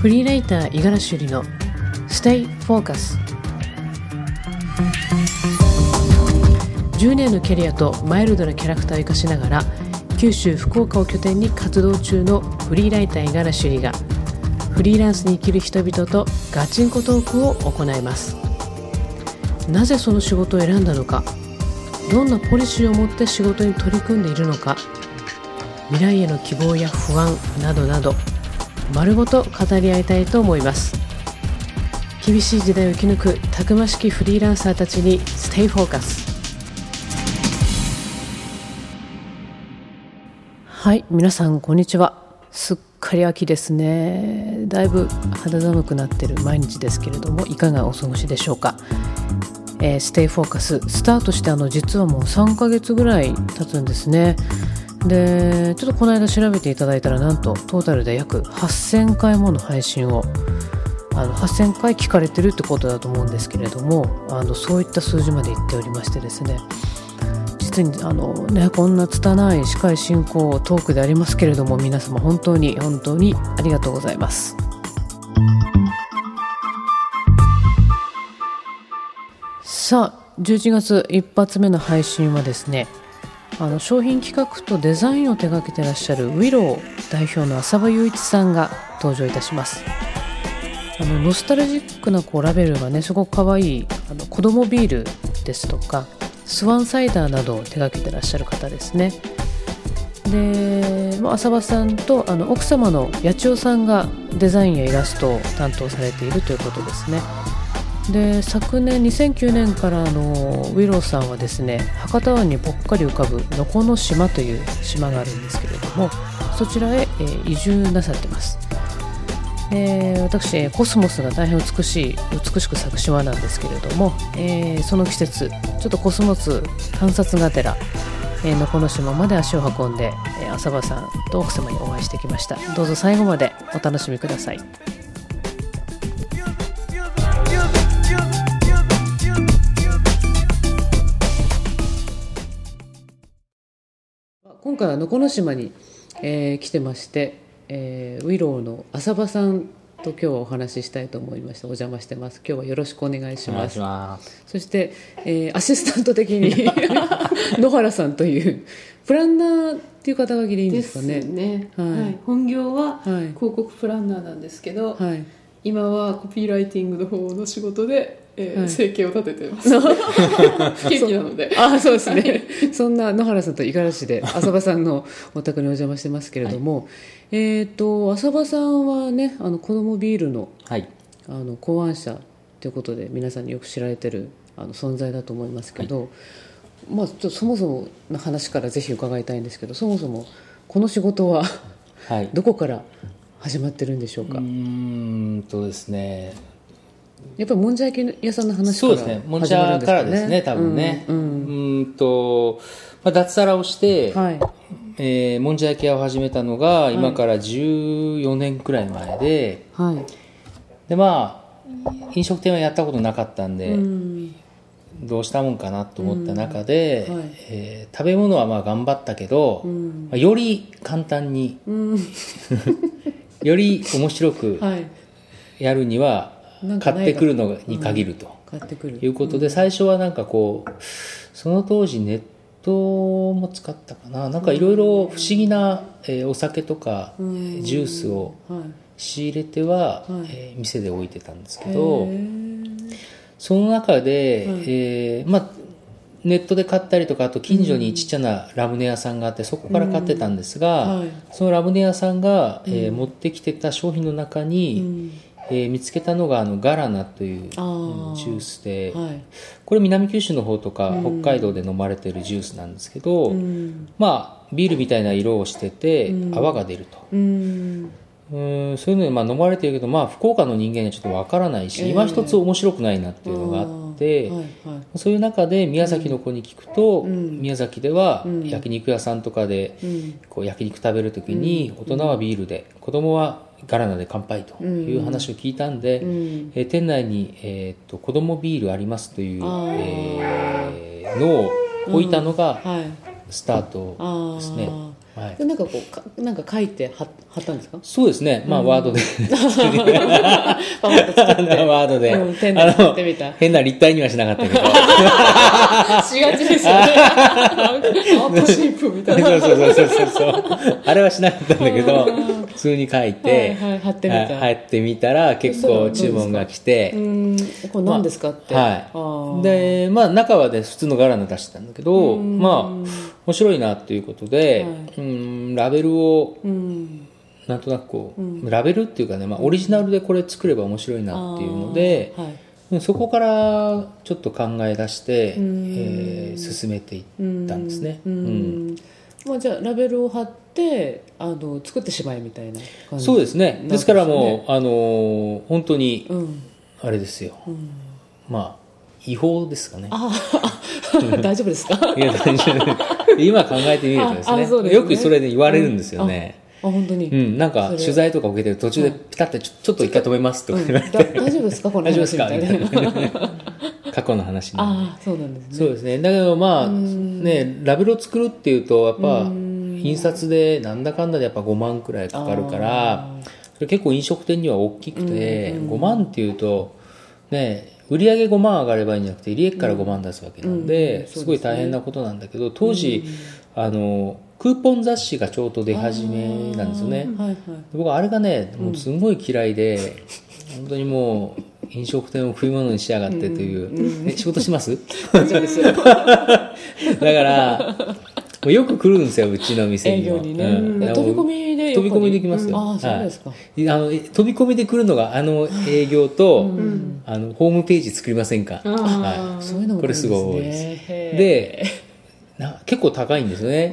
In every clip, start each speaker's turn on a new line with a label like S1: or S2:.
S1: フリーライター五十嵐ゆりの Stay Focus 10年のキャリアとマイルドなキャラクターを生かしながら九州福岡を拠点に活動中のフリーライター五十嵐ゆりがフリーランスに生きる人々とガチンコトークを行います。なぜその仕事を選んだのかどんなポリシーを持って仕事に取り組んでいるのか未来への希望や不安などなど丸ごと語り合いたいと思います。厳しい時代を生き抜くたくましきフリーランサーたちにステイフォーカスはい皆さんこんにちは。すっかり秋ですね。だいぶ肌寒くなってる毎日ですけれどもいかがお過ごしでしょうか？えー、ステイフォーカススタートしてあの実はもう3ヶ月ぐらい経つんですね。でちょっとこの間調べていただいたらなんとトータルで約8000回もの配信をあの8000回聞かれてるってことだと思うんですけれどもあのそういった数字までいっておりましてですね実にあの、ね、こんな拙い司会進行トークでありますけれども皆様本当に本当にありがとうございます。さあ11月一発目の配信はですねあの商品企画とデザインを手掛けてらっしゃるウィロー代表の浅場雄一さんが登場いたします。あのノスタルジックなこうラベルがねすごく可愛いあの子供ビールですとかスワンサイダーなどを手掛けてらっしゃる方ですね。で浅場さんとあの奥様の八千代さんがデザインやイラストを担当されているということですね。で昨年2009年からのウィローさんはですね博多湾にぽっかり浮かぶ能古の島という島があるんですけれどもそちらへ、え、移住なさってます。えー、私コスモスが大変美しい美しく咲く島なんですけれども、えー、その季節ちょっとコスモス観察がてら、えー、能古の島まで足を運んで、え、浅場さんと奥様にお会いしてきました。どうぞ最後までお楽しみください。今回は能古島に、えー、来てまして、えー、ウィローの浅場さんと今日はお話ししたいと思いましてお邪魔してます。今日はよろしくお願いします。そして、えー、アシスタント的に 野原さんというプランナーっていう肩書きでいいんですかね。
S2: ね、はい、はい、本業は広告プランナーなんですけど、はい、今はコピーライティングの方の仕事でえー、生計を立ててます不景気なので。
S1: あそうですね、はい、そんな野原さんと五十嵐で浅場さんのお宅にお邪魔してますけれども、はい、えっ、と浅場さんはねあの子供ビールの,、はい、あの考案者ということで皆さんによく知られてるあの存在だと思いますけど、はい、まあ、ちょっとそもそもの話からぜひ伺いたいんですけどそもそもこの仕事は、はい、どこから始まってるんでしょうか？
S3: うんとですね。
S1: やっぱりもんじゃ焼き屋さんの話から始まるんですかね。
S3: もんじゃからですね、多分ね。うん、うん、と、まあ、脱サラをして、はい、えー、もんじゃ焼き屋を始めたのが、今から14年くらい前で、はい、で、まあ、飲食店はやったことなかったんで、うん、どうしたもんかなと思った中で、うん。はい、えー、食べ物はまあ頑張ったけど、うん、まあ、より簡単に、より面白くやるには、買ってくるのに限ると、いうことで、最初はなんかこうその当時ネットも使ったかな。なんかいろいろ不思議な、えー、お酒とか、ジュースを仕入れては、えー、店で置いてたんですけどその中で、えー、まあネットで買ったりとかあと近所にちっちゃなラムネ屋さんがあってそこから買ってたんですが、そのラムネ屋さんが、えー、持ってきてた商品の中に、えー、見つけたのがあのガラナというジュースで、はい、これ南九州の方とか北海道で飲まれてるジュースなんですけど、うん、まあビールみたいな色をしてて泡が出ると。うんうんそういうのでまあ飲まれてるけど、まあ、福岡の人間にはちょっとわからないし、えー、今一つ面白くないなっていうのがあって、はいはい、そういう中で宮崎の子に聞くと、うん、宮崎では焼肉屋さんとかでこう焼肉食べる時に大人はビールで子供はガラナで乾杯という話を聞いたんで、うん、えー、店内に、えーと、子供ビールありますという、えー、のを置いたのがスタートですね、
S1: はい、でなんかこうかなんか書いて貼貼ったんですか？
S3: そうですね。まあ、ワードで。ワードで、うん、
S1: ペンで貼ってみた。
S3: 変な立体にはしなかったけど。
S2: しがちですよね。アシープみたいな。
S3: そうそうそうそうそう。あれはしなかったんだけど普通に書いて、
S1: はいはい、貼ってみた。
S3: 貼ってみたら結構注文が来て。
S1: うん。これ何ですかって、
S3: まあ、はい。でまあ中はで普通の柄の出してたんだけどまあ面白いなということで、はい、うんラベルを、うん。なんとなくこう、うん、ラベルっていうかね、まあ、オリジナルでこれ作れば面白いなっていうので、はい、そこからちょっと考え出して、えー、進めていったんですね。うん。
S1: まあ、じゃあラベルを貼ってあの作ってしまえみたいな
S3: 感じ。そうですね。ですからもうあの本当に、あれですよ、まあ違法ですかね。
S1: あ 大丈夫ですか？
S3: いや、大丈夫。今考えてみるとですね。すね。よくそれで言われるんですよね。
S1: あ本当に。
S3: うんなんか取材とか受けてる途中でピタッてちょちょっと一回止めますとか言われて、
S1: 大丈夫ですか？この
S3: 大丈夫ですか？みたいな。過去の話
S1: ああそうなんですね。
S3: そうですね。だけどまあねラベルを作るっていうとやっぱ印刷でなんだかんだでやっぱ5万くらいかかるから結構飲食店には大きくて5万っていうとね売り上げ5万上がればいいんじゃなくて利益から5万出すわけなんで、すごい大変なことなんだけど当時、あのクーポン雑誌がちょうど出始めなんですよね、僕あれがねもうすごい嫌いで、うん、本当にもう飲食店を食い物にしやがってという、うん。うん、仕事します？だからよく来るんですようちの店に
S1: にね、うん、飛び込みで
S3: 飛び込みできますよ、
S1: あそうですか、は
S3: い、あの飛び込みで来るのがあの営業と、あのホームページ作りませんか、
S1: はい、そういうのも、
S3: これすごい多いです。でな結構高いんですよね、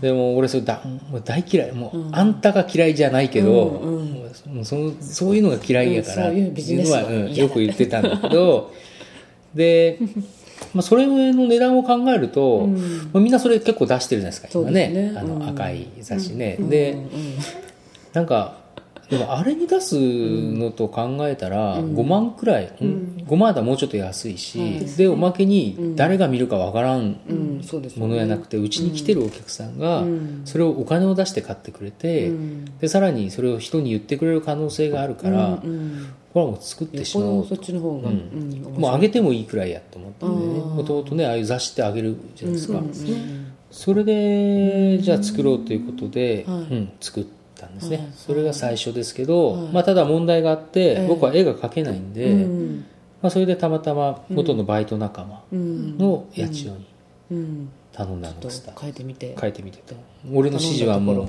S3: でも俺それだもう大嫌い。もう、うん、あんたが嫌いじゃないけど、うんうそのそういうのが嫌いやから、
S1: うん、そういうビジネスは、
S3: うん、よく言ってたんだけど。で、まあ、それの値段を考えると、まあ、みんなそれ結構出してるじゃないですか今ね、ね、あの赤い雑誌ね、で、なんかでもあれに出すのと考えたら5万くらい、うん、5万だもうちょっと安いし、うん、でおまけに誰が見るかわからんものやなくてうち、に来てるお客さんがそれをお金を出して買ってくれて、でさらにそれを人に言ってくれる可能性があるから、これはもう作ってしまおう
S1: そっちの方が、も
S3: うあげてもいいくらいやと思ったんでね。もともとねああいう雑誌ってあげるじゃないですか、それでじゃあ作ろうということで、うん作って。たんですね、それが最初ですけど、まあ、ただ問題があって、僕は絵が描けないんで、まあ、それでたまたま元のバイト仲間の八千代に頼んだの
S1: です。書いてみて。
S3: 書いてみてと。俺の指示はもう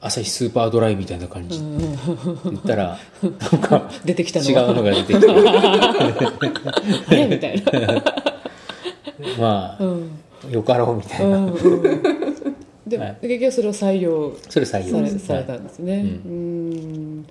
S3: 朝日スーパードライみたいな感じ。言ったらなんか
S1: 出てきた
S3: 違うのが出てきて。
S1: あ れみたいな。
S3: まあ、よかろうみたいな、
S1: で、はい、結局それを採用
S3: それ採用。
S1: されたんですね、はい、うん。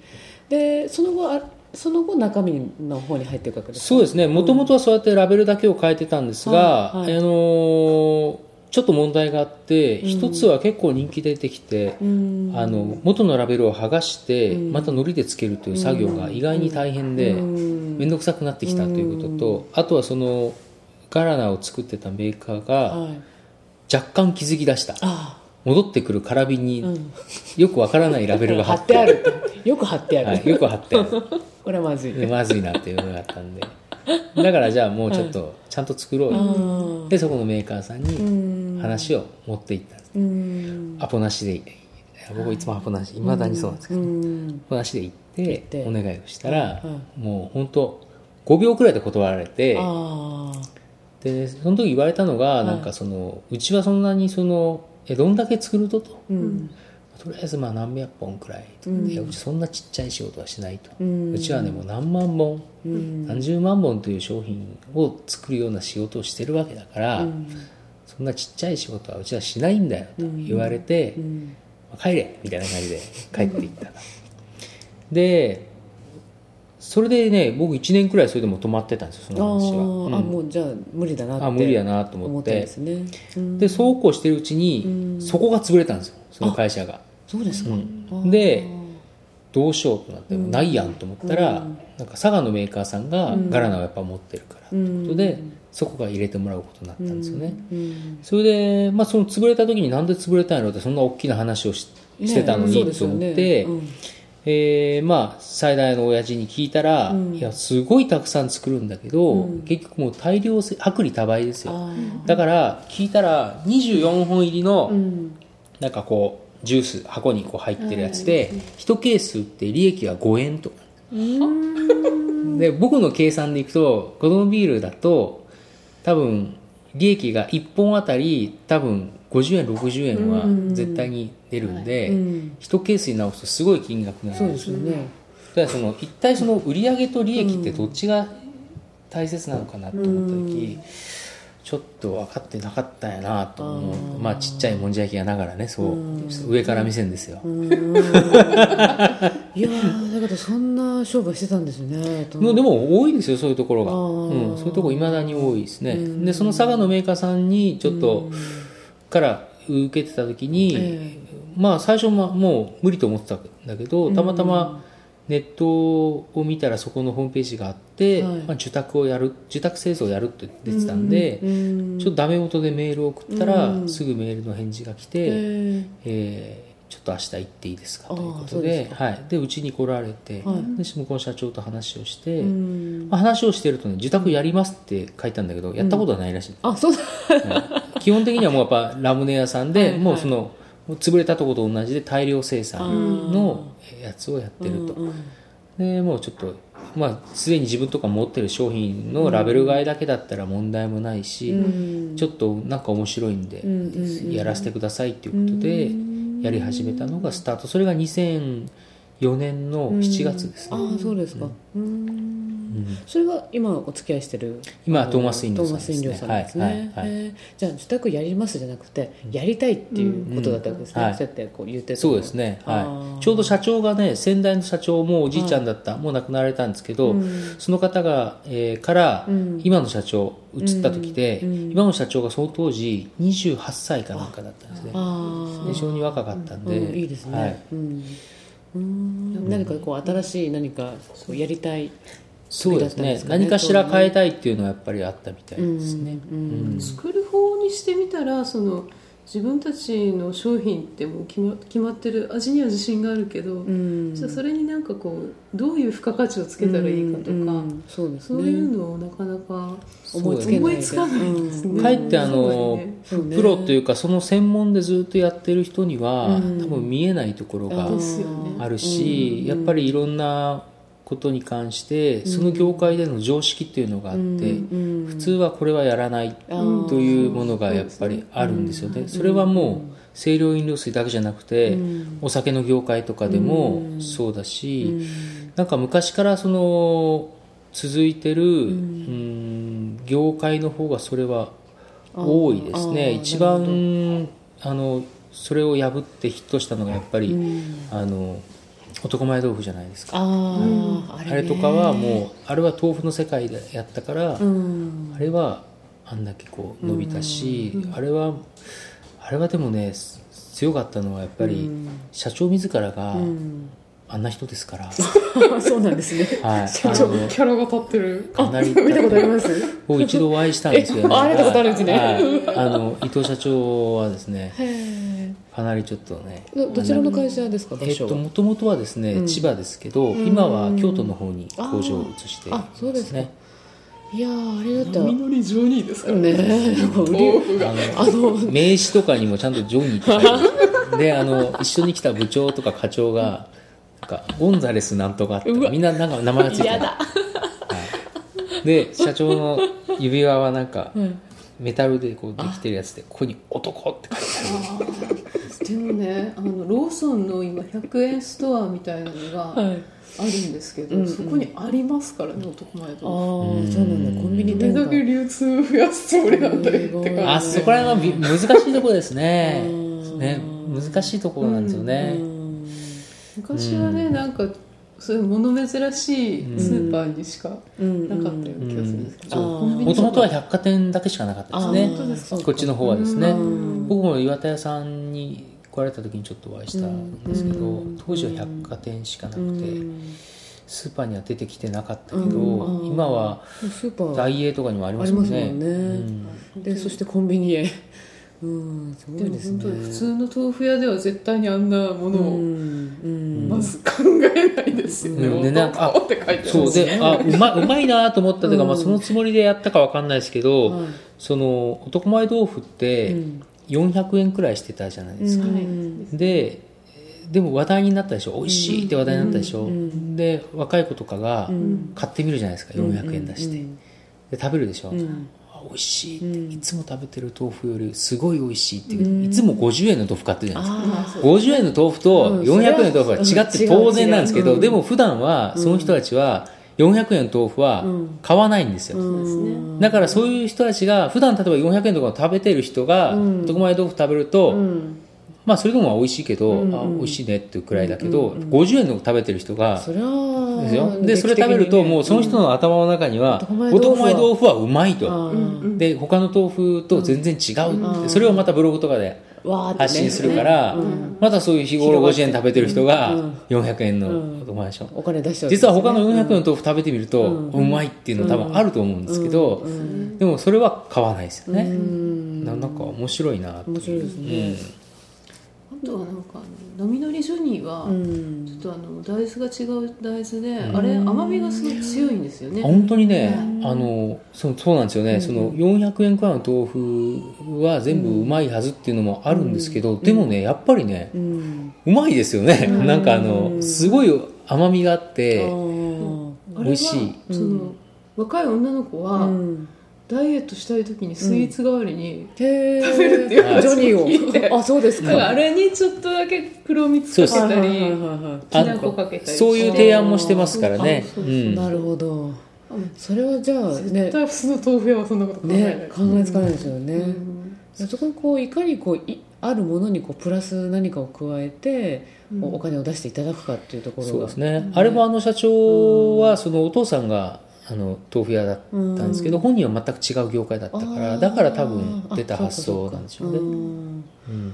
S1: でその後あその後中身の方に入っていくわけです
S3: そうですね。もともとはそうやってラベルだけを変えてたんですが、はい。はい、あのーちょっと問題があって、うん、一つは結構人気出てきて、うん、あの元のラベルを剥がして、うん、また糊でつけるという作業が意外に大変で面倒くさくなってきたということと、あとはそのガラナを作ってたメーカーが若干気づき出した。戻ってくるカラによくわからないラベルが貼って
S1: ある。よく貼ってある、
S3: はい、よく貼ってある。
S1: これはまずい。
S3: まずいなっていうのがあったんで。だからじゃあもうちょっとちゃんと作ろうよ、でそこのメーカーさんに話を持っていったんです。アポなしで。僕いつもアポなし。いまだにそうなんですけど、アポなしで行ってお願いをしたら、もう本当5秒くらいで断られてでその時言われたのが、なんかそのうちはそんなにそのえどんだけ作るとと、うん、とりあえずまあ何百本くらい、うん、いやうちそんなちっちゃい仕事はしないと、うん、ちはねもう何万本、うん、何十万本という商品を作るような仕事をしてるわけだから、そんなちっちゃい仕事はうちはしないんだよと言われて、まあ、帰れみたいな感じで帰っていった でそれでね僕1年くらいそれでも止まってたんですよその話は、
S1: うん、あもうじゃあ無理だなってあ
S3: 無理やなと思って。
S1: ですね、
S3: うん、でそうこうしてるうちに、そこが潰れたんですよその会社が。
S1: そうですか、
S3: でどうしようとなってもないやんと思ったら、なんか佐賀のメーカーさんがガラナをやっぱ持ってるからということで、そこが入れてもらうことになったんですよね、それで、まあ、その潰れた時になんで潰れたんやろうってそんな大きな話をししてたのにと思って、ねえー、まあ最大の親父に聞いたら、うん、いやすごいたくさん作るんだけど、うん、結局もう大量薄利多売ですよ。だから聞いたら24本入りの、うん、なんかこうジュース箱にこう入ってるやつで、1ケース売って利益は5円と。で僕の計算でいくと子供ビールだと多分利益が1本あたり多分50円60円は絶対に出るんで、うん、1ケースに直すとすごい金額になるんですよね。だからその一体その売上と利益ってどっちが大切なのかなと思った時、ちょっと分かってなかったんやなと思う。まあちっちゃいもんじゃ焼きがながらねそう。上から見せんですよ。い
S1: やだけどそんな商売してたんですねで
S3: も多いですよそういうところが、うん、そういうところいまだに多いですね。でその佐賀のメーカーさんにちょっとから受けてた時に、えー、まあ最初はもう無理と思ってたんだけどたまたまネットを見たらそこのホームページがあって、はい、まあ、受託をやる受託製造をやるって出てたんで、ちょっとダメ元でメールを送ったら、すぐメールの返事が来て、えー、えーちょっと明日行っていいですかということではい、でうちに来られて、はい、で向こう社長と話をして、まあ、話をしてるとね「受託やります」って書いたんだけど、やったことはないらしい、
S1: あそう。だ、
S3: 基本的にはもうやっぱラムネ屋さんで、もうその潰れたとこと同じで大量生産のやつをやってると、でもうちょっとまあ、すでに自分とか持ってる商品のラベル替えだけだったら問題もないし、うん、ちょっとなんか面白いんでやらせてくださいっていうことでやり始めたのがスタート。それが2004年の7月です
S1: ね、ああそうですか。うん。それは今お付き合いしてる？
S3: 今トーマス飲料さん
S1: ですね。ですね、はいはいはい、じゃあ自宅やりますじゃなくてやりたいっていうことだったわけですね、うん、そうやってこう言って
S3: そうですね、はい、ちょうど社長がね先代の社長もおじいちゃんだった、もう亡くなられたんですけど、その方が、えー、から今の社長移った時で、今の社長がその当時28歳かなんかだったんですね。非常に若かったんで、
S1: いいですね、はい。うん、何かこう新しい何かこうやりたい
S3: そうですね、ね、何かしら変えたいっていうのはやっぱりあったみたいですね、
S2: うん。うん、作る方にしてみたらその自分たちの商品ってもう決ま決まってる味には自信があるけど、うん、じゃそれになんかこうどういう付加価値をつけたらいいかとか、うんそうね、そういうのをなかなか思いつ思いつかないで。すね。
S3: かえってあの、ね、プロというかその専門でずっとやってる人には、多分見えないところがあるし、やっぱりいろんなことに関してその業界での常識っていうのがあって、普通はこれはやらないというものがやっぱりあるんですよね。それはもう清涼飲料水だけじゃなくて、お酒の業界とかでもそうだし、なんか昔からその続いてる、うん。業界の方がそれは多いですね。一番あのそれを破ってヒットしたのがやっぱり、あの男前豆腐じゃないですか。ああれとかはもうあれは豆腐の世界でやったから、うん、あれはあんだけこう伸びたし、うん、あれはあれはでもね強かったのはやっぱり社長自らが、あんな人ですから。
S1: そうなんですね。
S3: はい。
S2: 社長キャラが立ってる。
S1: かなり 見たことあります？
S3: 僕一度お会いしたんですよ
S1: ね。えたことあるんですね、
S3: はい、あの伊藤社長はですねかなりちょっとね
S1: どちらの会社ですか？
S3: えっともともとはですね、うん、千葉ですけど今は京都の方に工場を移して、
S1: あそうですね。いやあれだった
S2: らみのりジョニーですから。ね
S3: ねあの名刺とかにもちゃんとジョニーって書いてある。であの一緒に来た部長とか課長がなんかゴンザレスなんとかってみんななんか名前がついてる、はい、で社長の指輪はなんか、うん。メタルでこうできてるやつでここに「男」って書いてある。
S2: でもねあのローソンの今100円ストアみたいなのがあるんですけど、はい、そこにありますからね男前と。
S1: ああそうなんだ。コンビニ
S2: 店だけ流通増やすつもりなんだよって感じ
S3: あそこら辺は難しいところですね。ね難しいところなんですよね。
S2: 昔はねなんかそういう物珍しいスーパーにしかなかったような気がするんですけど
S3: もともとは百貨店だけしかなかったですね。こっちの方はですね。僕も岩田屋さんに来られた時にちょっとお会いしたんですけど、当時は百貨店しかなくて、スーパーには出てきてなかったけど、今はダイエーとかにもありますもんね。
S1: でそしてコンビニへ。うん、すごいですね。
S2: 普通の豆腐屋では絶対にあんなものを、まず考えないですよね。うん、でなんか
S3: そうで、あ、うまうまいなと思ったというか、まあそのつもりでやったかわかんないですけど、その男前豆腐って400円くらいしてたじゃないですか。で。でも話題になったでしょ。美味しいって話題になったでしょ、で若い子とかが買ってみるじゃないですか、400円出して、で食べるでしょ、美味しいって、うん、いつも食べてる豆腐よりすごい美味しいっていつも50円の豆腐買ってるじゃないですか。50円の豆腐と400円の豆腐は違って当然なんですけど、でも普段はその人たちは400円の豆腐は買わないんですよ、だからそういう人たちが普段例えば400円とか食べてる人が特前豆腐食べると、まあそれでも美味しいけど、うんうん、あ美味しいねっていうくらいだけど、うんうん、50円の食べてる人がそれはですよ。でそれ食べるともうその人の頭の中には、うん、男前豆腐はうまいと、で他の豆腐と全然違うそれをまたブログとかで発信するから、またそういう日頃50円食べてる人が400円の男前でしょ、お金出しちゃう、実は他の400円の豆腐食べてみると、うまいっていうの多分あると思うんですけど、でもそれは買わないですよね、なんか面白いな
S1: 面白いですね、
S2: あとはなんかのみのりジョニーはちょっとあの大豆が違う大豆で、あれ甘みがすごい強いんですよね。
S3: 本当にね、あのそそうなんですよね、その400円くらいの豆腐は全部うまいはずっていうのもあるんですけど、でもねやっぱりね、うまいですよね、なんかあのすごい甘みがあって美味しい。
S2: その若い女の子は、ダイエットしたい時にスイーツ代わりに食べるっていう話を聞いて、
S1: あそうですか。
S2: あれにちょっとだけ黒蜜かけたりきな粉かけたり
S3: そういう提案もしてますからね。
S1: なるほど。それはじゃあね
S2: 絶対普通の豆腐屋はそんなこと考えない、ね、
S1: 考えつかないですよね、そこにこういかにこういあるものにこうプラス何かを加えて、お金を出していただくかっていうところが。
S3: そうですね、あれもあの社長はそのお父さんがあの豆腐屋だったんですけど、本人は全く違う業界だったからだから多分出た発想なんでしょうね。うん。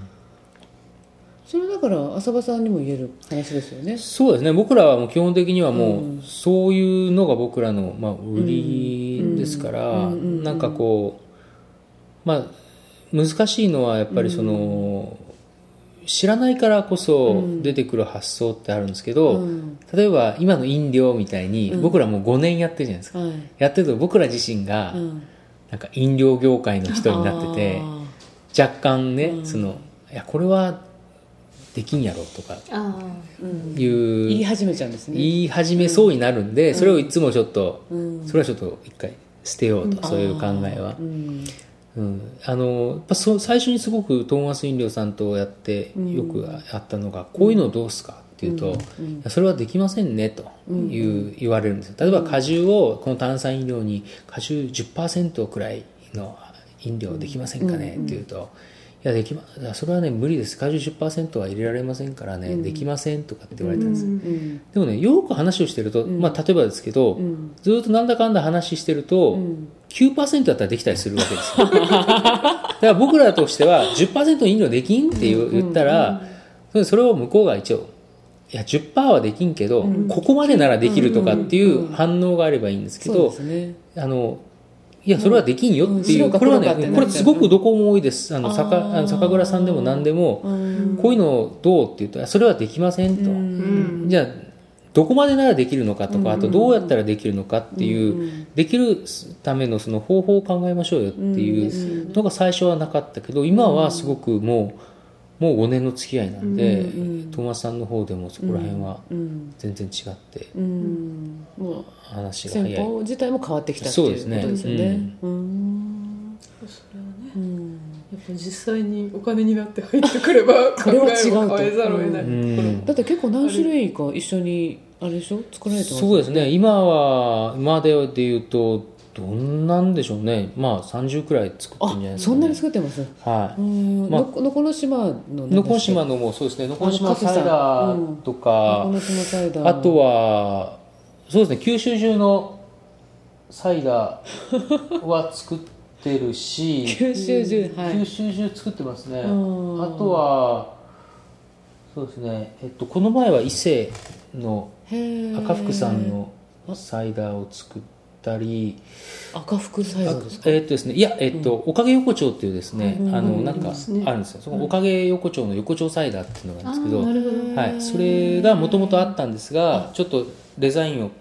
S1: それだから浅場さんにも言える話ですよね。
S3: そうですね。僕らはもう基本的にはもう、そういうのが僕らの、まあ、売りですから、なんかこうまあ難しいのはやっぱりその、知らないからこそ出てくる発想ってあるんですけど、うん、例えば今の飲料みたいに、僕らもう5年やってるじゃないですか、うん、やってると僕ら自身がなんか飲料業界の人になってて、若干ね、そのいやこれはできんやろとかいう、
S1: 言い始めちゃうんですね。
S3: 言い始めそうになるんで、それをいつもちょっと、それはちょっと一回捨てようと、そういう考えは。うん、あのやっぱそ最初にすごくトーマス飲料さんとやってよくあったのが、こういうのどうすかっていうと、それはできませんねという、言われるんです例えば果汁をこの炭酸飲料に果汁10%くらいの飲料できませんかねっていうと、いやできまそれはね無理です。果汁10%は入れられませんからね、うん、できませんとかって言われたんです、うんうん、でもねよく話をしてると、まあ、例えばですけど、ずっとなんだかんだ話してると、うん、9%だったらできたりするわけですよ。だから僕らとしては10%飲料できんって言ったら、それを向こうが一応いや10%はできんけど、ここまでならできるとかっていう反応があればいいんですけど、ね、あのいやそれはできんよっていう、これはねこれすごくどこも多いです。あの酒酒蔵さんでも何でもこういうのどうって言うとそれはできませんと、じゃあどこまでならできるのかとかあとどうやったらできるのかっていうできるためのその方法を考えましょうよっていうのが最初はなかったけど今はすごくもう。もう5年の付き合いなんで、うんうん、トーマスさんの方でもそこら辺は全然違って、うん、もう話が早い。先
S1: 方自体も変わってきたっていうことですよね。それは
S2: ね、やっぱ実際にお金になって入ってくれば 考えを変えざるを得ない、
S1: だって結構何種類か一緒にあれでしょ？作られてます、
S3: ね、そうですね。今は今ででいうとどんなんでしょうね。まあ30くらい作ってるんじゃないですか、
S1: ね、そんなに作ってます？
S3: はい。
S1: まあ、のこの島の
S3: のこの島のもそうですね。のこの島サイダーとか、うん、あとはそうですね。九州中のサイダーは作ってるし
S1: 九州中、
S3: はい、九州中作ってますね。あとはそうですね、えっと、この前は伊勢の赤福さんのサイダーを作ったり
S1: 赤福サイダーですか？
S3: えー、っとですねいや、えっと、うん、おかげ横丁っていうですね、うん、あのなんかあるんですよ。そのおかげ横丁の横丁サイダーっていうのがあるんですけど、はい、それがもともとあったんですがちょっとデザインを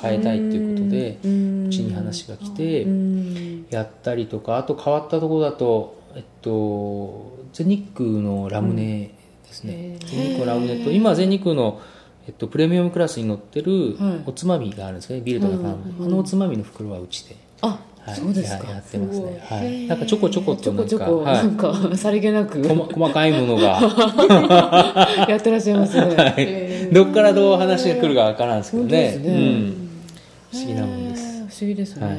S3: 変えたいっていうことでうちに話が来てやったりとかあと変わったところだとえっと全日空のラムネですね、全日空ラムネと今全日空のえっと、プレミアムクラスに乗ってるおつまみがあるんですね、ビールとかあのおつまみの袋はうちで。
S1: あはい、そうですか。
S3: やってますね。はい。なんかちょこちょこっと
S1: なんかちょこちょこ、なんかさりげなく。
S3: 細かいものが。
S1: やってらっしゃいますね、は
S3: い、どっからどう話が来るかわからんですけどね、ね。うん、不思議なもんです。
S1: 不思議ですね、はい。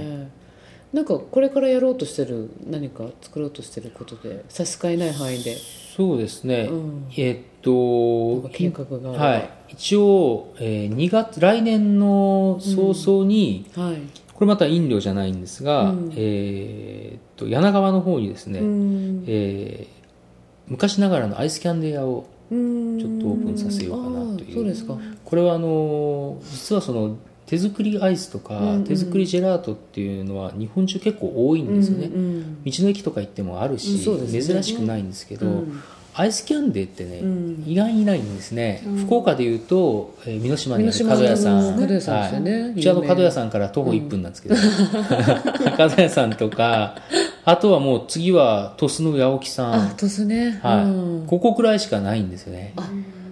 S1: なんかこれからやろうとしてる何か作ろうとしてることで差し支えない範囲で。
S3: そうですね、うん、えー、っと
S1: 計画が
S3: はい一応、えー、2月来年の早々に、うん、はい。これまた飲料じゃないんですが、うん、えー、っと柳川の方にですね、うん、えー、昔ながらのアイスキャンデー屋をちょっとオープンさせようかなという。
S1: そうですか。
S3: これはあの実はその手作りアイスとか、うんうん、手作りジェラートっていうのは日本中結構多いんですよね、うんうん、道の駅とか行ってもあるし、うんね、珍しくないんですけど、うん、アイスキャンデーってね、うん、意外にないんですね、福岡でいうと、えー、美濃島にある角屋さん、
S1: 角屋さんですよね、
S3: はい、うちの角屋さんから徒歩1分なんですけど、角屋さんとか あとはもう次は鳥栖の八起さん。
S1: あ鳥栖ね、
S3: はい。ここくらいしかないんですよね。
S1: あ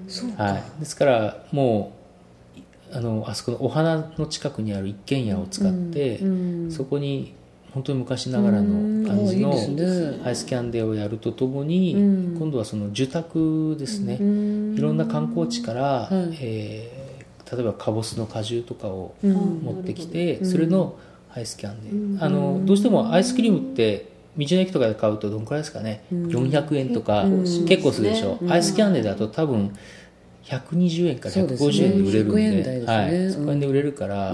S1: そう
S3: はい、ですからもうあのあそこのお花の近くにある一軒家を使って、うん。うん、そこに本当に昔ながらの感じのアイスキャンデーをやるとともに、今度はその住宅ですね、いろんな観光地から、はい、えー、例えばかぼすの果汁とかを持ってきて、それのアイスキャンデー、あのどうしてもアイスクリームって道の駅とかで買うとどんくらいですかね、うん、400円とか結構するでしょ、うアイスキャンデーだと多分120円から150円で売れるんで。はい、そこ円で売れるから、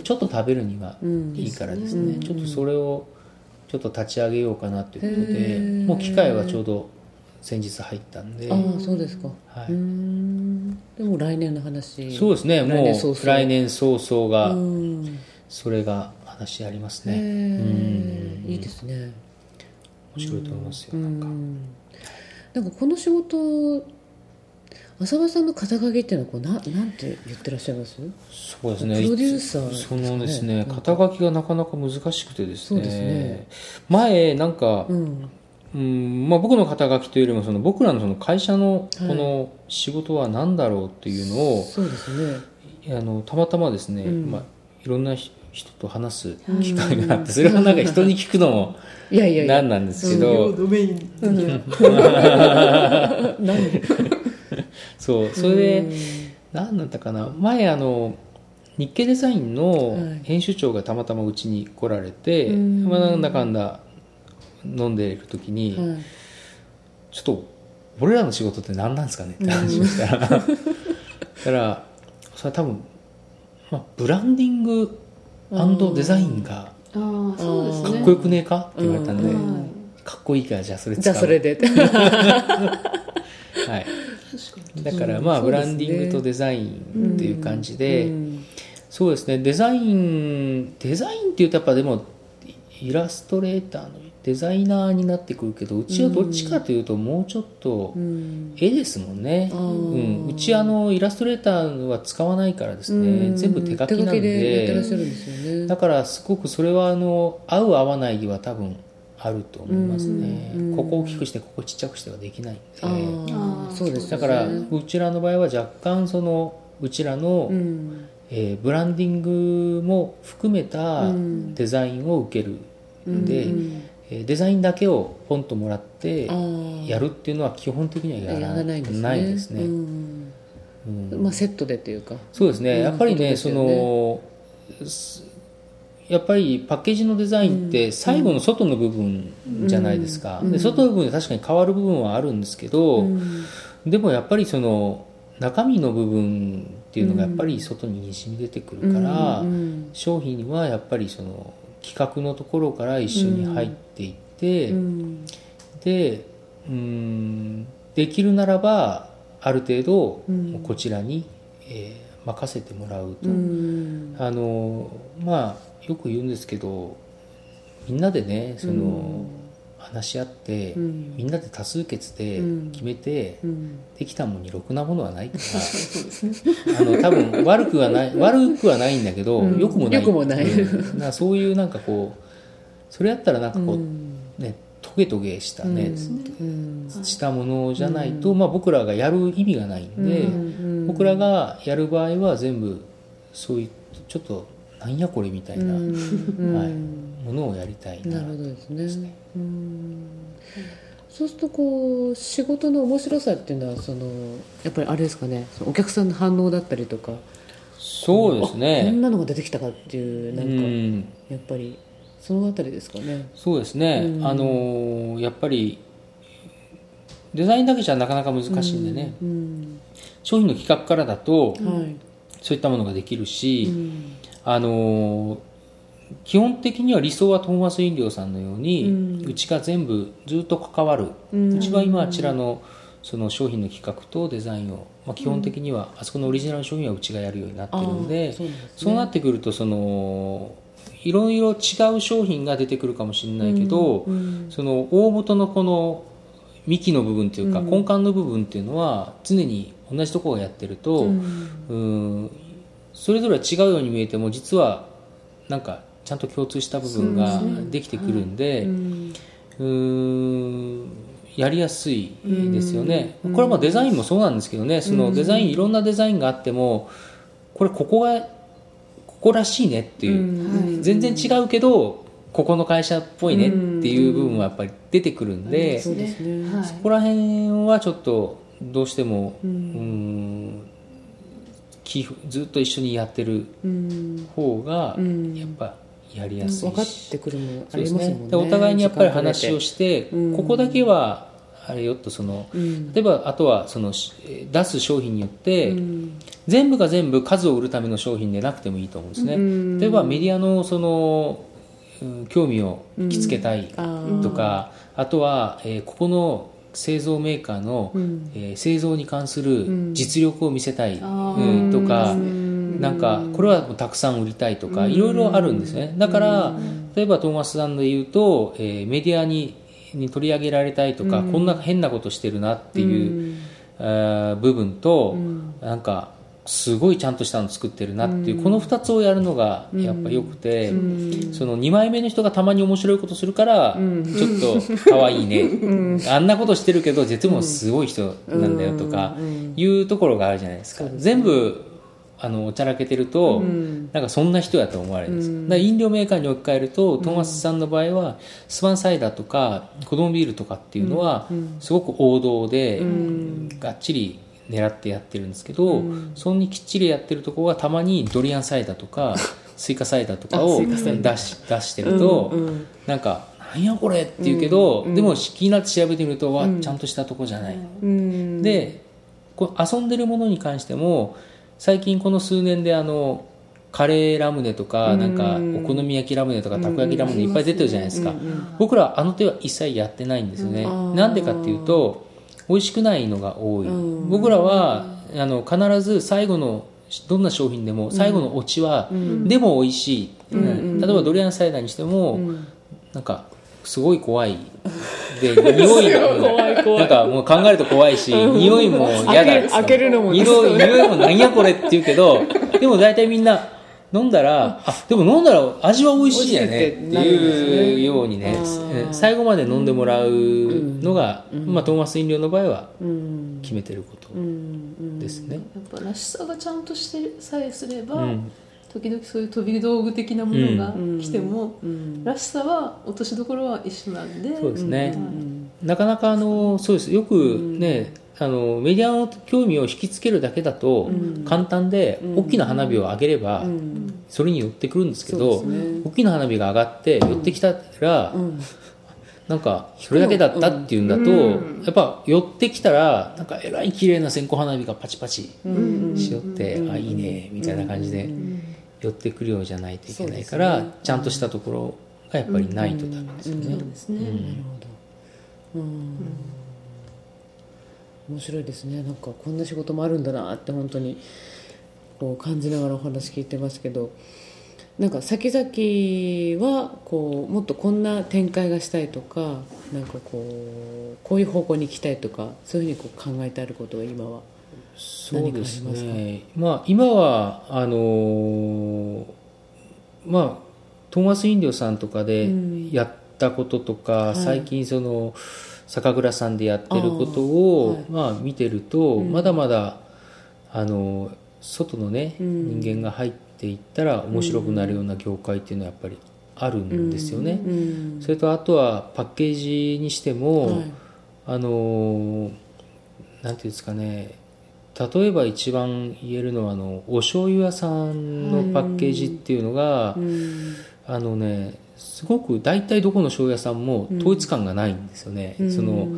S3: ちょっと食べるにはいいからですね、うん、ちょっとそれをちょっと立ち上げようかなということでもう機械はちょうど先日入ったんで。
S1: ああそうですか、はい、でも来年の話。
S3: そうですね。もう来年早々がそれが話ありますね。
S1: うん。いいですね。
S3: 面白いと思いますよなんか。
S1: なんかこの仕事浅場さんの肩書きっていうのはこうななんて言ってらっしゃいます？
S3: そうですね。
S1: プロデューサー、
S3: ね、そのですね肩書きがなかなか難しくてですね。ね。前なんか、うん。うんまあ、僕の肩書きというよりもその僕らのその会社のこの仕事は何だろうっていうのを、はい、
S1: そうです
S3: ね。あのたまたまですね、うん、まあ、いろんな人と話す機会があって、それはなんか人に聞くのも何なんですけど。そうそれで何だったかな。前あの日経デザインの編集長がたまたまうちに来られて、はい、まあ、なんだかんだ飲んでいる時に、はい、ちょっと俺らの仕事って何なんですかね？って話をしたら。だからそれは多分、まあ、ブランディングデザインがかっこよくねえか？って言われたんで、かっこいいからじゃあそれ
S1: 使う。じゃあそれで。
S3: はいだからまあブランディングとデザインっていう感じで、そうですね。デザインデザインっていうとやっぱでもイラストレーターのデザイナーになってくるけどうちはどっちかというともうちょっと絵ですもんね、うん、うちあのイラストレーターは使わないからですね、全部手書きなんで。だからすごくそれはあの合う合わないは多分あると思いますね、うん、ここを大きくしてここちっちゃくしてはできないんで
S1: そうです、
S3: ね、だからうちらの場合は若干そのうちらの、うん、えー、ブランディングも含めたデザインを受けるんで、うん、えー、デザインだけをポンともらってやるっていうのは基本的にはやらないですね。
S1: まあ、セットでっていうか。
S3: そうですね、やっぱりね、ね、そのやっぱりパッケージのデザインって最後の外の部分じゃないですか、で外の部分で確かに変わる部分はあるんですけど、でもやっぱりその中身の部分っていうのがやっぱり外ににじみ出てくるから、商品はやっぱりその企画のところから一緒に入っていって、でうんできるならばある程度、こちらに、えー、任せてもらうと、あのまあよく言うんですけどみんなでねその、話し合って、うん、みんなで多数決で決めて、うん、できたものにろくなものはないから、あの多分悪くはない 悪くはないんだけど、うん、よくもない。
S1: よくもない、
S3: なそういうなんかこうそれやったらなんかこう、ねトゲトゲしたね、したものじゃないと、まあ、僕らがやる意味がないんで、僕らがやる場合は全部そういうちょっとなんやこれみたいな、はい、ものをやりたいな
S1: なるほどですね。そうするとこう仕事の面白さっていうのはそのやっぱりあれですかね。お客さんの反応だったりとか。
S3: そうですね。
S1: こんなのが出てきたかっていうなんか、やっぱりそのあたりですかね。
S3: そうですね、うん、あのやっぱりデザインだけじゃなかなか難しいんでね、商品の企画からだと、はい、そういったものができるし、あの基本的には理想はトーマス飲料さんのように、うちが全部ずっと関わる、うちは今あちらのその商品の企画とデザインを、まあ、基本的にはあそこのオリジナル商品はうちがやるようになってるんでそう、ね、そうなってくるとそのいろいろ違う商品が出てくるかもしれないけど、その大元のこの幹の部分というか、根幹の部分っていうのは常に同じところがやってると、うんそれぞれ違うように見えても実はなんかちゃんと共通した部分ができてくるんで、うん。やりやすいですよね、これはまあデザインもそうなんですけどね。そのデザインいろんなデザインがあってもこれここがここらしいねっていう、全然違うけどここの会社っぽいねっていう部分はやっぱり出てくるんで、そこら辺はちょっとどうしてもうんずっと一緒にやってる方がやっぱやりやすいし、
S1: 分かってくるもありますもんね。
S3: ね。お互いにやっぱり話をして、ここだけはあれよとその、例えばあとはその出す商品によって、全部が全部数を売るための商品でなくてもいいと思うんですね、例えばメディアのその興味を引きつけたいとか、あとは、えー、ここの製造メーカーの、うん、えー、製造に関する実力を見せたい、うん、とか、なんかこれはたくさん売りたいとか、いろいろあるんですね。だから例えばトーマスさんで言うと、えー、メディアにに取り上げられたいとか、こんな変なことしてるなっていう、あ部分と、なんかすごいちゃんとしたの作ってるなっていう、この2つをやるのがやっぱよくて、その2枚目の人がたまに面白いことするから、ちょっと可愛いね、あんなことしてるけど実もすごい人なんだよとかいうところがあるじゃないですか、全部あのおちゃらけてると、なんかそんな人やと思われるんです、だから飲料メーカーに置き換えると、トーマスさんの場合はスワンサイダーとか子供ビールとかっていうのはすごく王道で、がっちり狙ってやってるんですけど、うん、そんにきっちりやってるところはたまにドリアンサイダーとか スイカサイダーとかを出し出してると、うんうん、なんか「なんやこれ」って言うけど、うんうん、でも気になって調べてみると、わちゃんとしたとこじゃない。うん、でこ遊んでるものに関しても最近この数年であのカレーラムネとかなんかお好み焼きラムネとかたこ焼きラムネいっぱい出てるじゃないですか、僕らあの手は一切やってないんですよね、なんでかっていうと美味しくないのが多い、僕らはあの必ず最後のどんな商品でも最後のオチは、でも美味しい、例えばドリアンサイダーにしても、なんかすごい怖い。で匂い なんかもう考えると怖いし匂いも嫌だ。
S1: 開けるのも
S3: 匂いもなんやこれって言うけどでも大体みんな飲んだらあでも飲んだら味は美味しいやねっていうようにね最後まで飲んでもらうのが、まあ、トーマス飲料の場合は決めてることですね、
S2: やっぱらしさがちゃんとしてさえすれば、時々そういう飛び道具的なものが来ても、らしさは落としどころは一緒なんで。
S3: そうですね、なかなかあのそうです。よくね、あのメディアの興味を引きつけるだけだと簡単で、大きな花火を上げればそれに寄ってくるんですけど、大きな花火が上がって寄ってきたら、なんかそれだけだったっていうんだと、やっぱ寄ってきたらなんかえらい綺麗な線香花火がパチパチしよって、あいいねみたいな感じで寄ってくるようじゃないといけないから、ちゃんとしたところがやっぱりないとダメですよね。
S1: 面白いですね。なんかこんな仕事もあるんだなって本当にこう感じながらお話聞いてますけど。なんか先々はこうもっとこんな展開がしたいとかなんかこうこういう方向に行きたいとかそういうふうにこう考えてあることは今は
S3: そうですね。まあ今はあのー、まあトーマス・インディオさんとかでやったこととか、うん最近その酒蔵さんでやってることを、はい、まあ見てると、うん、まだまだあの外のね、人間が入っていったら面白くなるような業界っていうのはやっぱりあるんですよね。それとあとはパッケージにしても、はい、あのなんていうんですかね例えば一番言えるのはあのお醤油屋さんのパッケージっていうのが、あのねすごく大体どこの醤油屋さんも統一感がないんですよね、その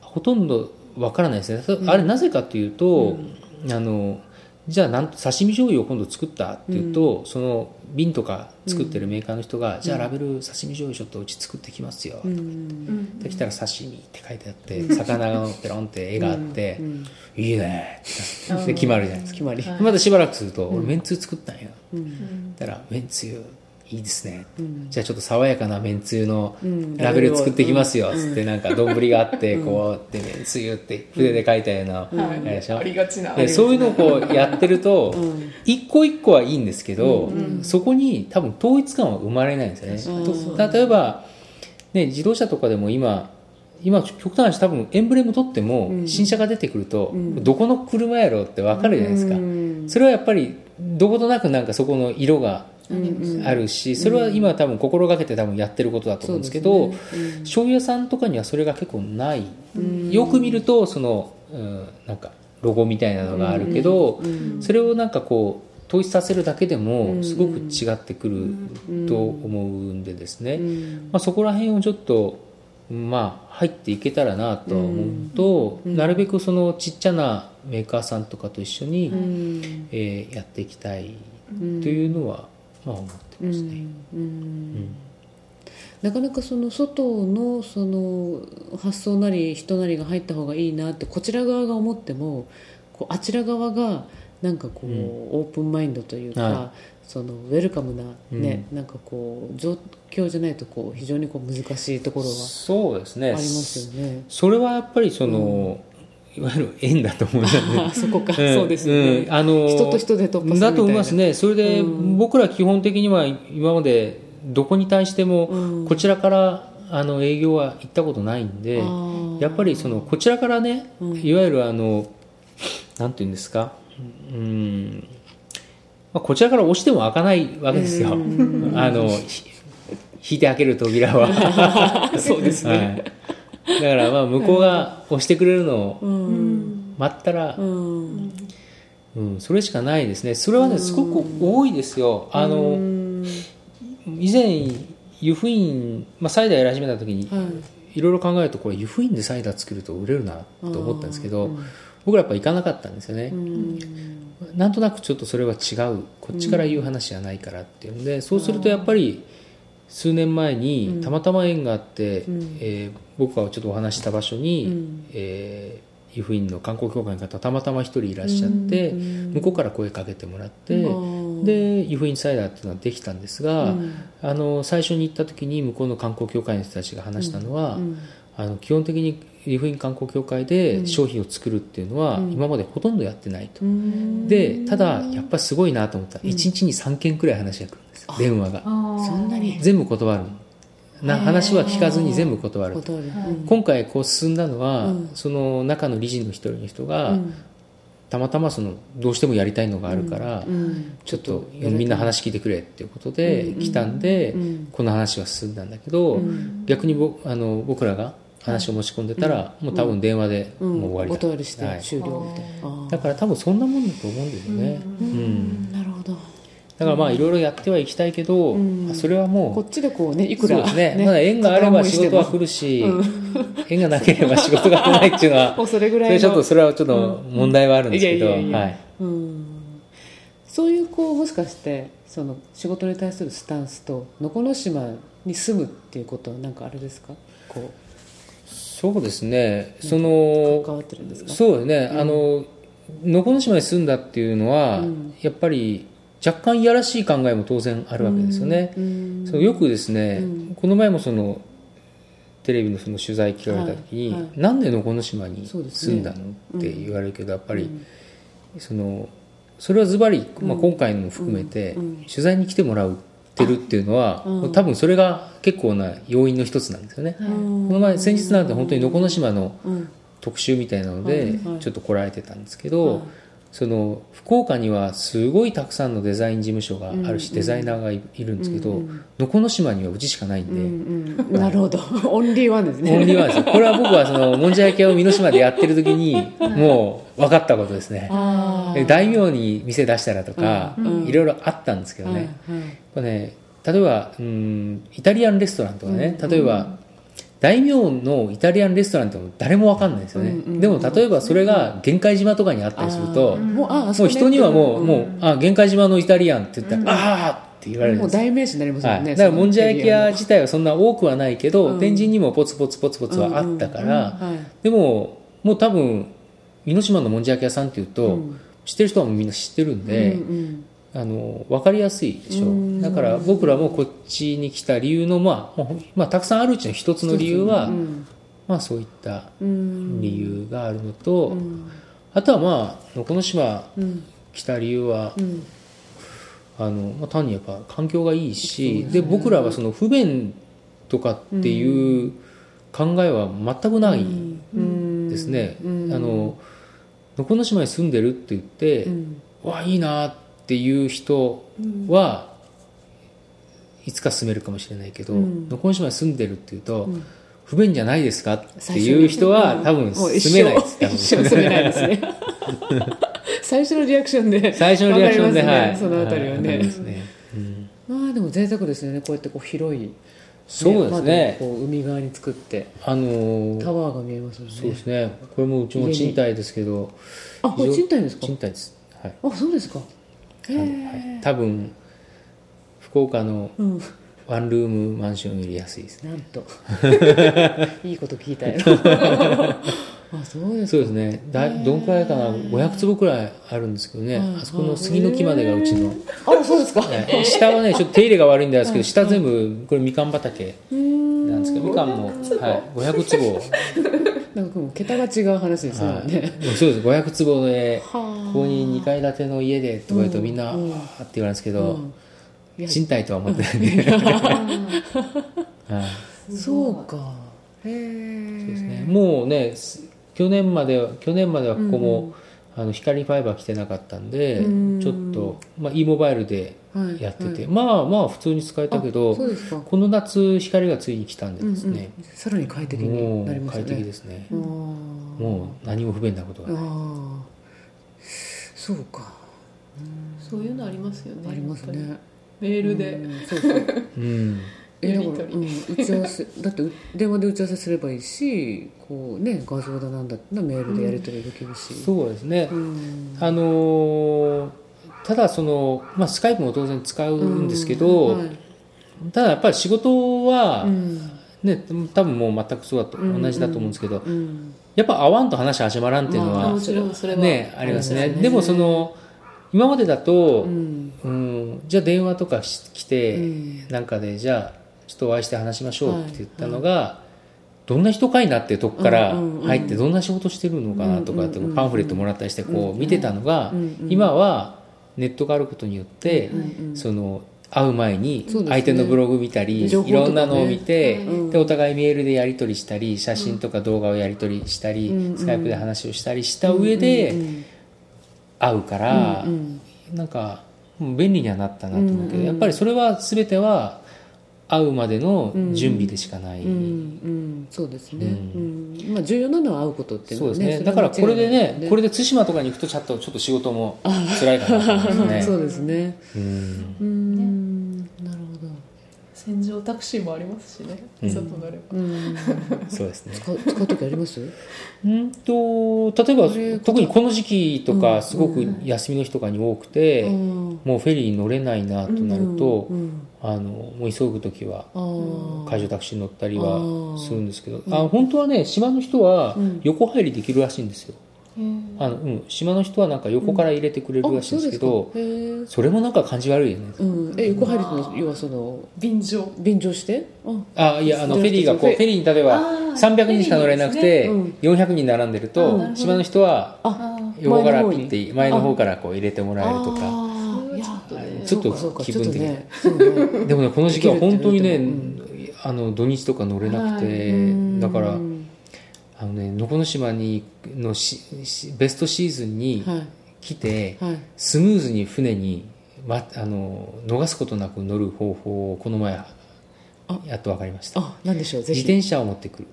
S3: ほとんどわからないですね、あれなぜかというと、あのじゃあなん刺身醤油を今度作ったっていうと、うん、その瓶とか作ってるメーカーの人が、うん、じゃあラベル刺身醤油ちょっとうち作ってきますよ、うん、できたら刺身って書いてあって、魚がペロンって絵があって、いいねって決まるじゃないですか。決まり、またしばらくすると、俺めんつゆ作ったんや、だからめんつゆいいですね、うん、じゃあちょっと爽やかなめんつゆのラベル作ってきますよ、つってなんか丼があってこうやってめんつゆって筆で書いたような、
S2: ありがちな
S3: そういうのをこうやってると一個一個はいいんですけど、そこに多分統一感は生まれないんですよね、例えば、ね、自動車とかでも今今極端な話多分エンブレム取っても新車が出てくると、どこの車やろうって分かるじゃないですか、それはやっぱりどことなくなんかそこの色があるし、それは今多分心がけて多分やってることだと思うんですけど、醤油屋さんとかにはそれが結構ない、よく見るとその、うん、なんかロゴみたいなのがあるけど、それをなんかこう統一させるだけでもすごく違ってくると思うんでですね、まあ、そこら辺をちょっとまあ入っていけたらなとは思うと、なるべくそのちっちゃなメーカーさんとかと一緒に、えー、やっていきたいというのはまあ思ってますね。うん
S1: なかなかその外のその発想なり人なりが入った方がいいなってこちら側が思ってもこうあちら側がなんかこう、うん、オープンマインドというか、はい、そのウェルカムなね、うん、なんかこう状況じゃないとこう非常にこう難しいところは
S3: そうですね
S1: ありますよね。
S3: それはやっぱりその、いわゆる縁だと思うんだ
S1: よね。そこか、うん、そうですね、うん、あの人と人で突破
S3: だと思いますね。それで、僕ら基本的には今までどこに対してもこちらからあの営業は行ったことないんで、やっぱりそのこちらからね、いわゆるあのなんていうんですか、うん、まあ、こちらから押しても開かないわけですよ。あの引いて開ける扉は。
S1: そうですね。はい
S3: だからまあ向こうが押してくれるのを待ったら、うん。それしかないですね。それはねすごく多いですよ。あの以前湯布院、まあ、サイダーやり始めた時に、い。ろいろ考えるとこれ湯布院でサイダー作ると売れるなと思ったんですけど、僕らやっぱ行かなかったんですよね、なんとなくちょっとそれは違う。こっちから言う話じゃないからっていうんで、そうするとやっぱり数年前にたまたま縁があって、うん、えー、僕がちょっとお話した場所に、うん、えー、湯布院の観光協会の方たまたま一人いらっしゃって、うん、向こうから声かけてもらって、で湯布院サイダーっていうのはできたんですが、あの最初に行った時に向こうの観光協会の人たちが話したのは、あの基本的に湯布院観光協会で商品を作るっていうのは今までほとんどやってないと、でただやっぱりすごいなと思った。ら1日に3件くらい話が来る電話が。そんなに全部断る。な話は聞かずに全部断る、うん、今回こう進んだのは、うん、その中の理事の一人の人が、うん、たまたまそのどうしてもやりたいのがあるから、ちょっとみんな話聞いてくれっていうことで来たんで、この話は進んだんだけど、逆にぼあの僕らが話を持ち込んでたら、もう多分電話でもう終わりだ、
S1: お断りして終了みたい
S3: な、だから多分そんなもんだと思うんですよね、
S1: うん。なるほど
S3: だからまあいろいろやってはいきたいけど、うん、それはもう
S1: こっちでこうねいくら
S3: そうですね。まだ縁があれば仕事は来るし、うん、縁がなければ仕事が来ないっていうのは
S1: それぐらい
S3: ちょっとそれはちょっと問題はあるんですけど
S1: そういうこうもしかしてその仕事に対するスタンスと能古島に住むっていうことは何かあれですか？こう。
S3: そうですね。その
S1: 関わってるんですか？
S3: そうですね、あの能古島に住んだっていうのは、やっぱり若干いやらしい考えも当然あるわけですよね、そのよくですね、この前もそのテレビのその取材聞かれた時に、はいはい、なんで能古島に住んだの、ね、って言われるけどやっぱり、そのそれはズバリ、まあ、今回のも含めて、取材に来てもらうってるっていうのは、多分それが結構な要因の一つなんですよね、この前先日なんて本当に能古島の特集みたいなのでちょっと来られてたんですけど、その福岡にはすごいたくさんのデザイン事務所があるし、デザイナーがいるんですけど、能古島にはうちしかないん
S1: で、なるほど。オンリーワンですね。
S3: オンリーワンです。これは僕はその もんじゃ焼きを美濃島でやってる時にもう分かったことですね。大名に店出したらとか、いろいろあったんですけどね、これね例えばうんイタリアンレストランとかね例えば、大名のイタリアンレストランって誰も分かんないですよね、うんうん、でも例えばそれが玄界島とかにあったりすると、もう人にはもう,、もうあ玄界島のイタリアンって言ったら、うん、ああって言われる
S1: もう代名詞になりますよね、はい、
S3: だからもんじゃ焼き屋自体はそんな多くはないけど、天神にもポツポツポツポツはあったから、でももう多分美濃島のもんじゃ焼き屋さんっていうと、知ってる人はみんな知ってるんで、うんうんあの分かりやすいでしょだから僕らもこっちに来た理由の、まあ、まあたくさんあるうちの一つの理由は、まあ、そういった理由があるのと、あとはまあ能古島来た理由は、あのまあ、単にやっぱ環境がいいしで、僕らはその不便とかっていう考えは全くないですね。あの能古島に住んでるって言って、わあいいなってっていう人はいつか住めるかもしれないけど、うん、能古島に住んでるっていうと、うん、不便じゃないですか？っていう人は多分住めないです
S1: 一生住めないですね。最初のリアクションで
S3: 最初のリアクションで、ね、
S1: はい、そのあたりはね,、はいね。うん、まあでも贅沢ですよね。こうやってこう広い
S3: そうですね、
S1: こう海側に作って、
S3: あのー、
S1: タワーが見えますよね。
S3: そうですね。これもうちも賃貸ですけど。
S1: あこれ賃貸ですか？
S3: 賃貸です。はい。
S1: あそうですか
S3: はい、多分福岡のワンルームマンションより安いです
S1: ね、なんと。いいこと聞いたよ。あそうです
S3: そうですね。だどんくらいかな？500坪くらいあるんですけどね、あそこの杉の木までがうちの。
S1: あそうですか、
S3: 下はねちょっと手入れが悪いんですけど下全部これみかん畑なんですけどみかんも、はい、500坪。
S1: なんかもう桁が違う話ですよね、はい、
S3: そうです。500坪でここに2階建ての家でとか言うとみんな、うん、って言われるんですけど、うん、賃貸とは思ってない。んで、
S1: はい、そうか。へえ
S3: そうですね。もうね去年まで去年まではここも、うん。あの光ファイバー来てなかったんでちょっと、まあ、e モバイルでやってて、はい。はい、まあまあ普通に使えたけどこの夏光がついに来たんでですね、
S1: うんうん、さらに快適になります
S3: ね。快適ですね。もう何も不便なことがない
S1: そうか。
S2: そういうのありますよね
S1: ありますね。
S2: メールで、
S1: そうそう、うん。えだから、うん、打ち合わせ。だって電話で打ち合わせすればいいしこうね画像だなんだってメールでやり取りできるし、うん、
S3: そうですね、うん、あのー、ただその、まあ、スカイプも当然使うんですけど、はい、ただやっぱり仕事は、ね、多分もう全くそうだと、同じだと思うんですけど、やっぱ会わんと話始まらんっていうのは,、ね、ありますね。でもその今までだと、うん。じゃあ電話とか来て、なんかでじゃあちょっとお会いして話しましょうって言ったのが、はいはい、どんな人かいなってとこから入ってどんな仕事してるのかなとかってパンフレットもらったりしてこう見てたのが今はネットがあることによってその会う前に相手のブログ見たり、いろんなのを見て、でお互いメールでやり取りしたり写真とか動画をやり取りしたり、スカイプで話をしたりした上で会うから、なんか便利にはなったなと思うけど、やっぱりそれは全ては会うまでの準備でしかない、うんうん。
S1: うん、そうですね、うん。まあ、重要なのは会うことっていうのは、ね、
S3: そうですね。だからこれでねこれで対馬とかに行くとちょっとちょっと仕事も辛いかなと思いますね
S1: そうですね。うん。なるほど
S2: 戦場タクシーもありますしね、いざとなれば、うん、
S3: そうですね。
S1: 使う使う時あります？
S3: うんと例えば特にこの時期とかすごく休みの日とかに多くて、うん、もうフェリー乗れないなとなると、うん、あのもう急ぐ時は海上タクシー乗ったりはするんですけどあ本当はね島の人は横入りできるらしいんですよ、あのうん、島の人はなんか横から入れてくれるらしいんですけど、うん、それもなんか感じ悪いよね、
S1: うん、え横入りの要はその
S2: 便乗。
S1: 便乗して？
S3: あ。いやあのフェリーがこうフェリーに例えば300人しか乗れなくて、ね、400人並んでると、島の人は横からピッて前の方からこう入れてもらえるとか。ちょっと気分的に、ね。ね、でもねこの時期は本当にね、あの土日とか乗れなくて、だから。あのね能古島にのしベストシーズンに来て、はい。はい、スムーズに船に、ま、あの逃すことなく乗る方法をこの前やっと分かりました。
S1: あ何でしょう？
S3: 自転車を持ってくる。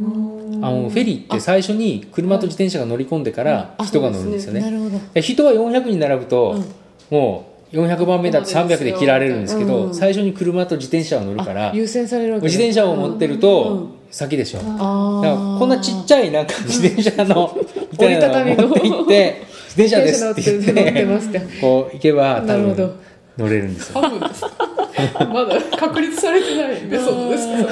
S3: あのフェリーって最初に車と自転車が乗り込んでから人が乗るんですよね,、ね。人は400に並ぶと、うん、もう400番目だと300で切られるんですけど、うん、最初に車と自転車を乗るから
S1: 優先されるわけ
S3: 自転車を持ってると先でしょ、うん、だからこんなちっちゃいなんか自転車の みたいなの。を持って行って自転車ですって言ってこう行けば多分乗れるんですよ。
S2: まだ確立されてないメソッドですけど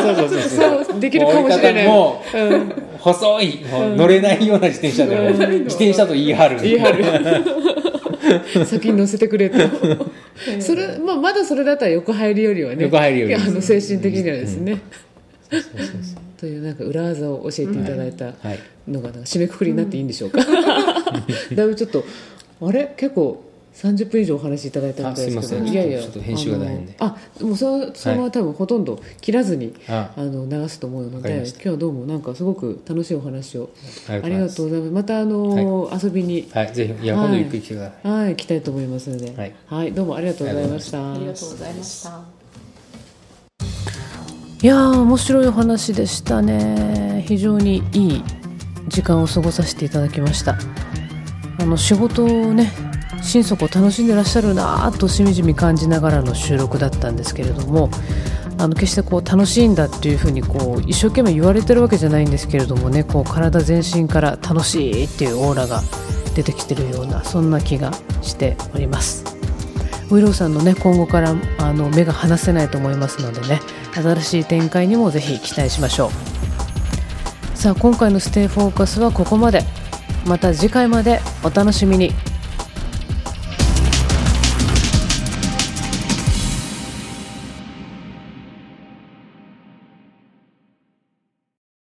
S1: そう。そうそうそう。できるかもしれない。も
S3: う、うん、細い乗れないような自転車でも、自転車と言い張る。
S1: 言い張る。先に乗せてくれと。それ、まあ、まだそれだったら横入りよりはね。
S3: 横入りより
S1: あの精神的にはですね、というなんか裏技を教えていただいたのが締めくくりになっていいんでしょうか、だいぶちょっとあれ？結構30分以上お話しいただいた
S3: みたいですけど。
S1: いやいや。
S3: ちょっと編集が大変で。
S1: あもうそそのまま多分ほとんど切らずにあの流すと思うので今日はどうもなんかすごく楽しいお話を。ありがとうございます。またあの、遊びに。
S3: はい。ぜひいや、今度ゆっくり来てくだ
S1: さい。はい来たいと思いますので。はい、はい、どうもありがとうございました。
S2: ありがとうございました
S1: いや面白いお話でしたね。非常にいい時間を過ごさせていただきました。あの仕事をね心底楽しんでらっしゃるなとしみじみ感じながらの収録だったんですけれどもあの決してこう楽しいんだっていうふうにこう一生懸命言われてるわけじゃないんですけれどもねこう体全身から楽しいっていうオーラが出てきてるようなそんな気がしております。ウィローさんのね今後からあの目が離せないと思いますのでね新しい展開にもぜひ期待しましょう。さあ今回の「ステイフォーカス」はここまで。また次回までお楽しみに。